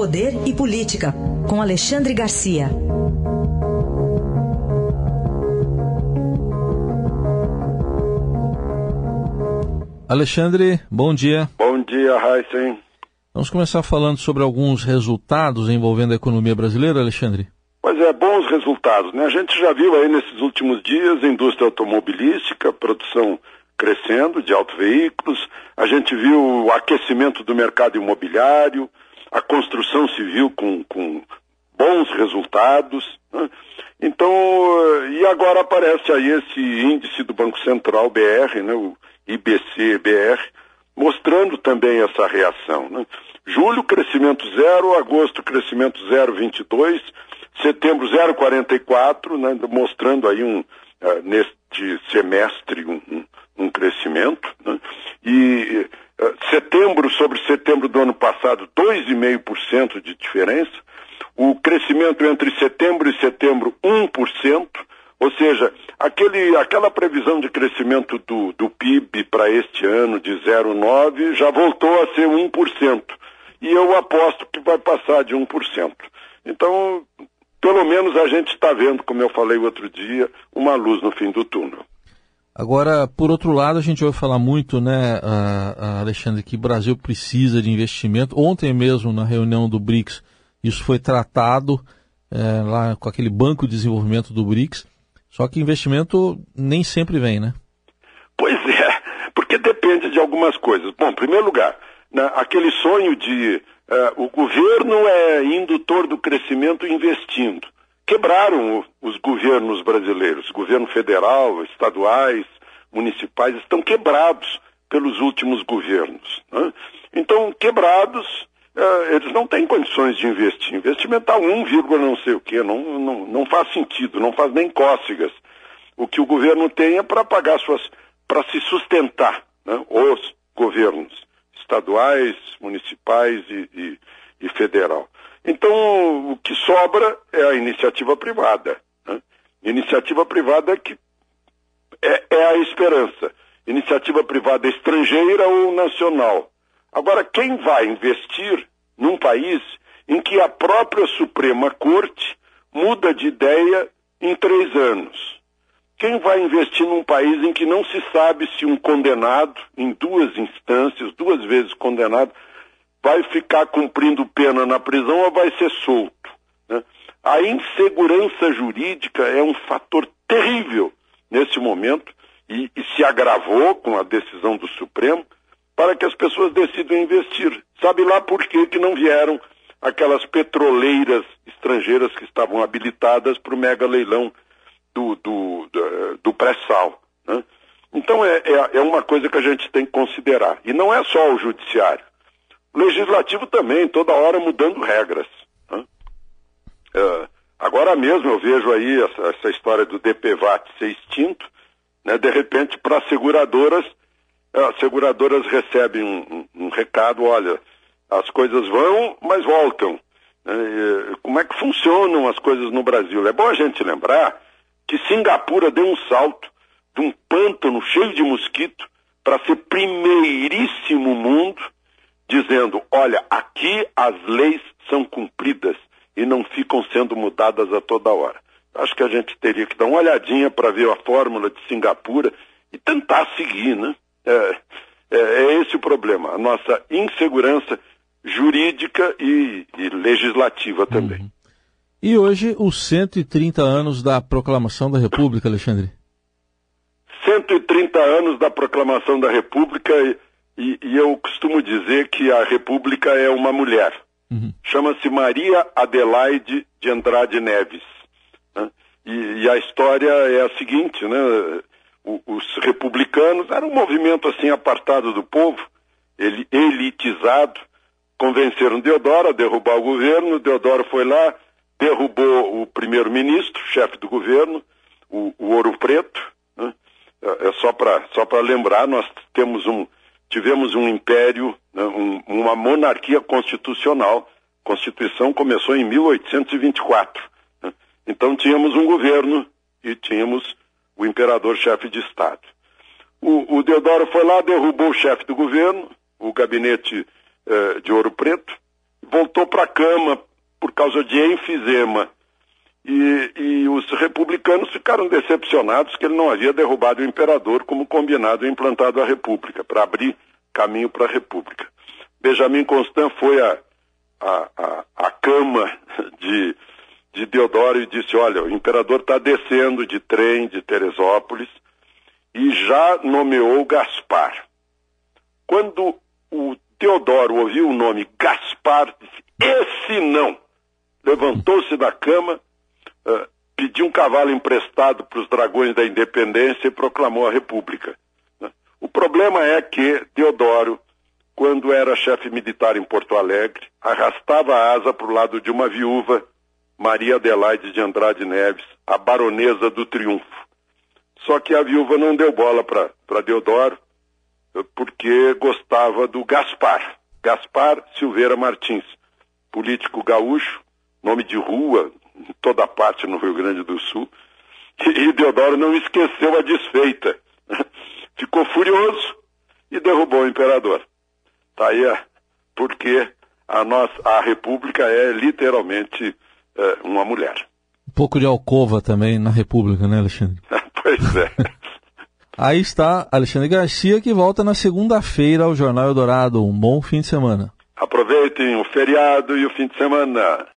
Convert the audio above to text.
Poder e Política, com Alexandre Garcia. Alexandre, bom dia. Bom dia, Heisen. Vamos começar falando sobre alguns resultados envolvendo a economia brasileira, Alexandre. Pois é, bons resultados. Né? A gente já viu aí nesses últimos dias a indústria automobilística, produção crescendo de autoveículos, a gente viu o aquecimento do mercado imobiliário, a construção civil com, com bons resultados. Né? Então, e agora aparece aí esse índice do Banco Central BR, né, o IBC-BR, mostrando também essa reação. Né? Julho, crescimento zero, agosto, crescimento 0,22, setembro 0,44, né, mostrando aí um, uh, neste semestre um, um, um crescimento. Né? E setembro sobre setembro do ano passado, 2,5% de diferença. O crescimento entre setembro e setembro, 1%. Ou seja, aquele, aquela previsão de crescimento do, do PIB para este ano de 0,9% já voltou a ser 1%. E eu aposto que vai passar de 1%. Então, pelo menos a gente está vendo, como eu falei outro dia, uma luz no fim do túnel. Agora, por outro lado, a gente ouve falar muito, né, Alexandre, que o Brasil precisa de investimento. Ontem mesmo, na reunião do BRICS, isso foi tratado é, lá com aquele Banco de Desenvolvimento do BRICS. Só que investimento nem sempre vem, né? Pois é, porque depende de algumas coisas. Bom, em primeiro lugar, né, aquele sonho de uh, o governo é indutor do crescimento investindo. Quebraram os governos brasileiros, governo federal, estaduais, municipais, estão quebrados pelos últimos governos. Né? Então, quebrados, uh, eles não têm condições de investir. Investimento a 1, não sei o quê, não, não, não faz sentido, não faz nem cócegas. O que o governo tem é para pagar suas, para se sustentar, né? os governos estaduais, municipais e, e, e, federal. Então, o que sobra é a iniciativa privada. Né? Iniciativa privada que é, é a esperança. Iniciativa privada estrangeira ou nacional. Agora, quem vai investir num país em que a própria Suprema Corte muda de ideia em três anos? Quem vai investir num país em que não se sabe se um condenado, em duas instâncias, duas vezes condenado, vai ficar cumprindo pena na prisão ou vai ser solto? Né? A insegurança jurídica é um fator terrível nesse momento e, e se agravou com a decisão do Supremo para que as pessoas decidam investir. Sabe lá por que, que não vieram aquelas petroleiras estrangeiras que estavam habilitadas para o mega leilão do, do, do, do pré-sal. Né? Então é, é, é, uma coisa que a gente tem que considerar. E não é só o judiciário. Legislativo também, toda hora mudando regras. Né? É, agora mesmo eu vejo aí essa, essa história do DPVAT ser extinto, né? de repente para as seguradoras, as seguradoras recebem um, um, um recado, olha, as coisas vão, mas voltam. É, como é que funcionam as coisas no Brasil? É bom a gente lembrar que Singapura deu um salto de um pântano cheio de mosquito para ser primeiríssimo mundo, dizendo: olha, aqui as leis são cumpridas e não ficam sendo mudadas a toda hora. Acho que a gente teria que dar uma olhadinha para ver a fórmula de Singapura e tentar seguir, né? É, é, é esse o problema, a nossa insegurança jurídica e, e legislativa também. Uhum. E hoje, os 130 anos da proclamação da República, Alexandre? 130 anos da proclamação da República e, e eu costumo dizer que a República é uma mulher. Uhum. Chama-se Maria Adelaide de Andrade Neves. Né? E, e, a história é a seguinte, né? O, os republicanos eram um movimento assim apartado do povo, ele, elitizado, convenceram Deodoro a derrubar o governo, Deodoro foi lá, derrubou o primeiro-ministro, chefe do governo, o, o Ouro Preto. Né? É, é só para só lembrar, nós temos um, tivemos um império, né? um, uma monarquia constitucional. A Constituição começou em 1824. Né? Então tínhamos um governo e tínhamos o imperador-chefe de Estado. O, o, Deodoro foi lá, derrubou o chefe do governo, o gabinete eh, de Ouro Preto, voltou para cama por causa de enfisema. E, e, os republicanos ficaram decepcionados que ele não havia derrubado o imperador como combinado e implantado a república, para abrir caminho para a república. Benjamin Constant foi à a, a, a, cama de, de Deodoro e disse, olha, o imperador está descendo de trem de Teresópolis e já nomeou Gaspar. Quando o Teodoro ouviu o nome Gaspar, disse, esse não. Levantou-se da cama, uh, pediu um cavalo emprestado para os dragões da independência e proclamou a república. O problema é que Teodoro, quando era chefe militar em Porto Alegre, arrastava a asa para o lado de uma viúva, Maria Adelaide de Andrade Neves, a baronesa do Triunfo. Só que a viúva não deu bola para Deodoro, porque gostava do Gaspar, Gaspar Silveira Martins, político gaúcho, nome de rua em toda parte no Rio Grande do Sul, e Deodoro não esqueceu a desfeita. Ficou furioso e derrubou o imperador. Tá aí porque a nossa a república é literalmente é, uma mulher. Um pouco de alcova também na república, né, Alexandre? pois é. Aí está Alexandre Garcia, que volta na segunda-feira ao Jornal Eldorado. Um bom fim de semana. Aproveitem o feriado e o fim de semana.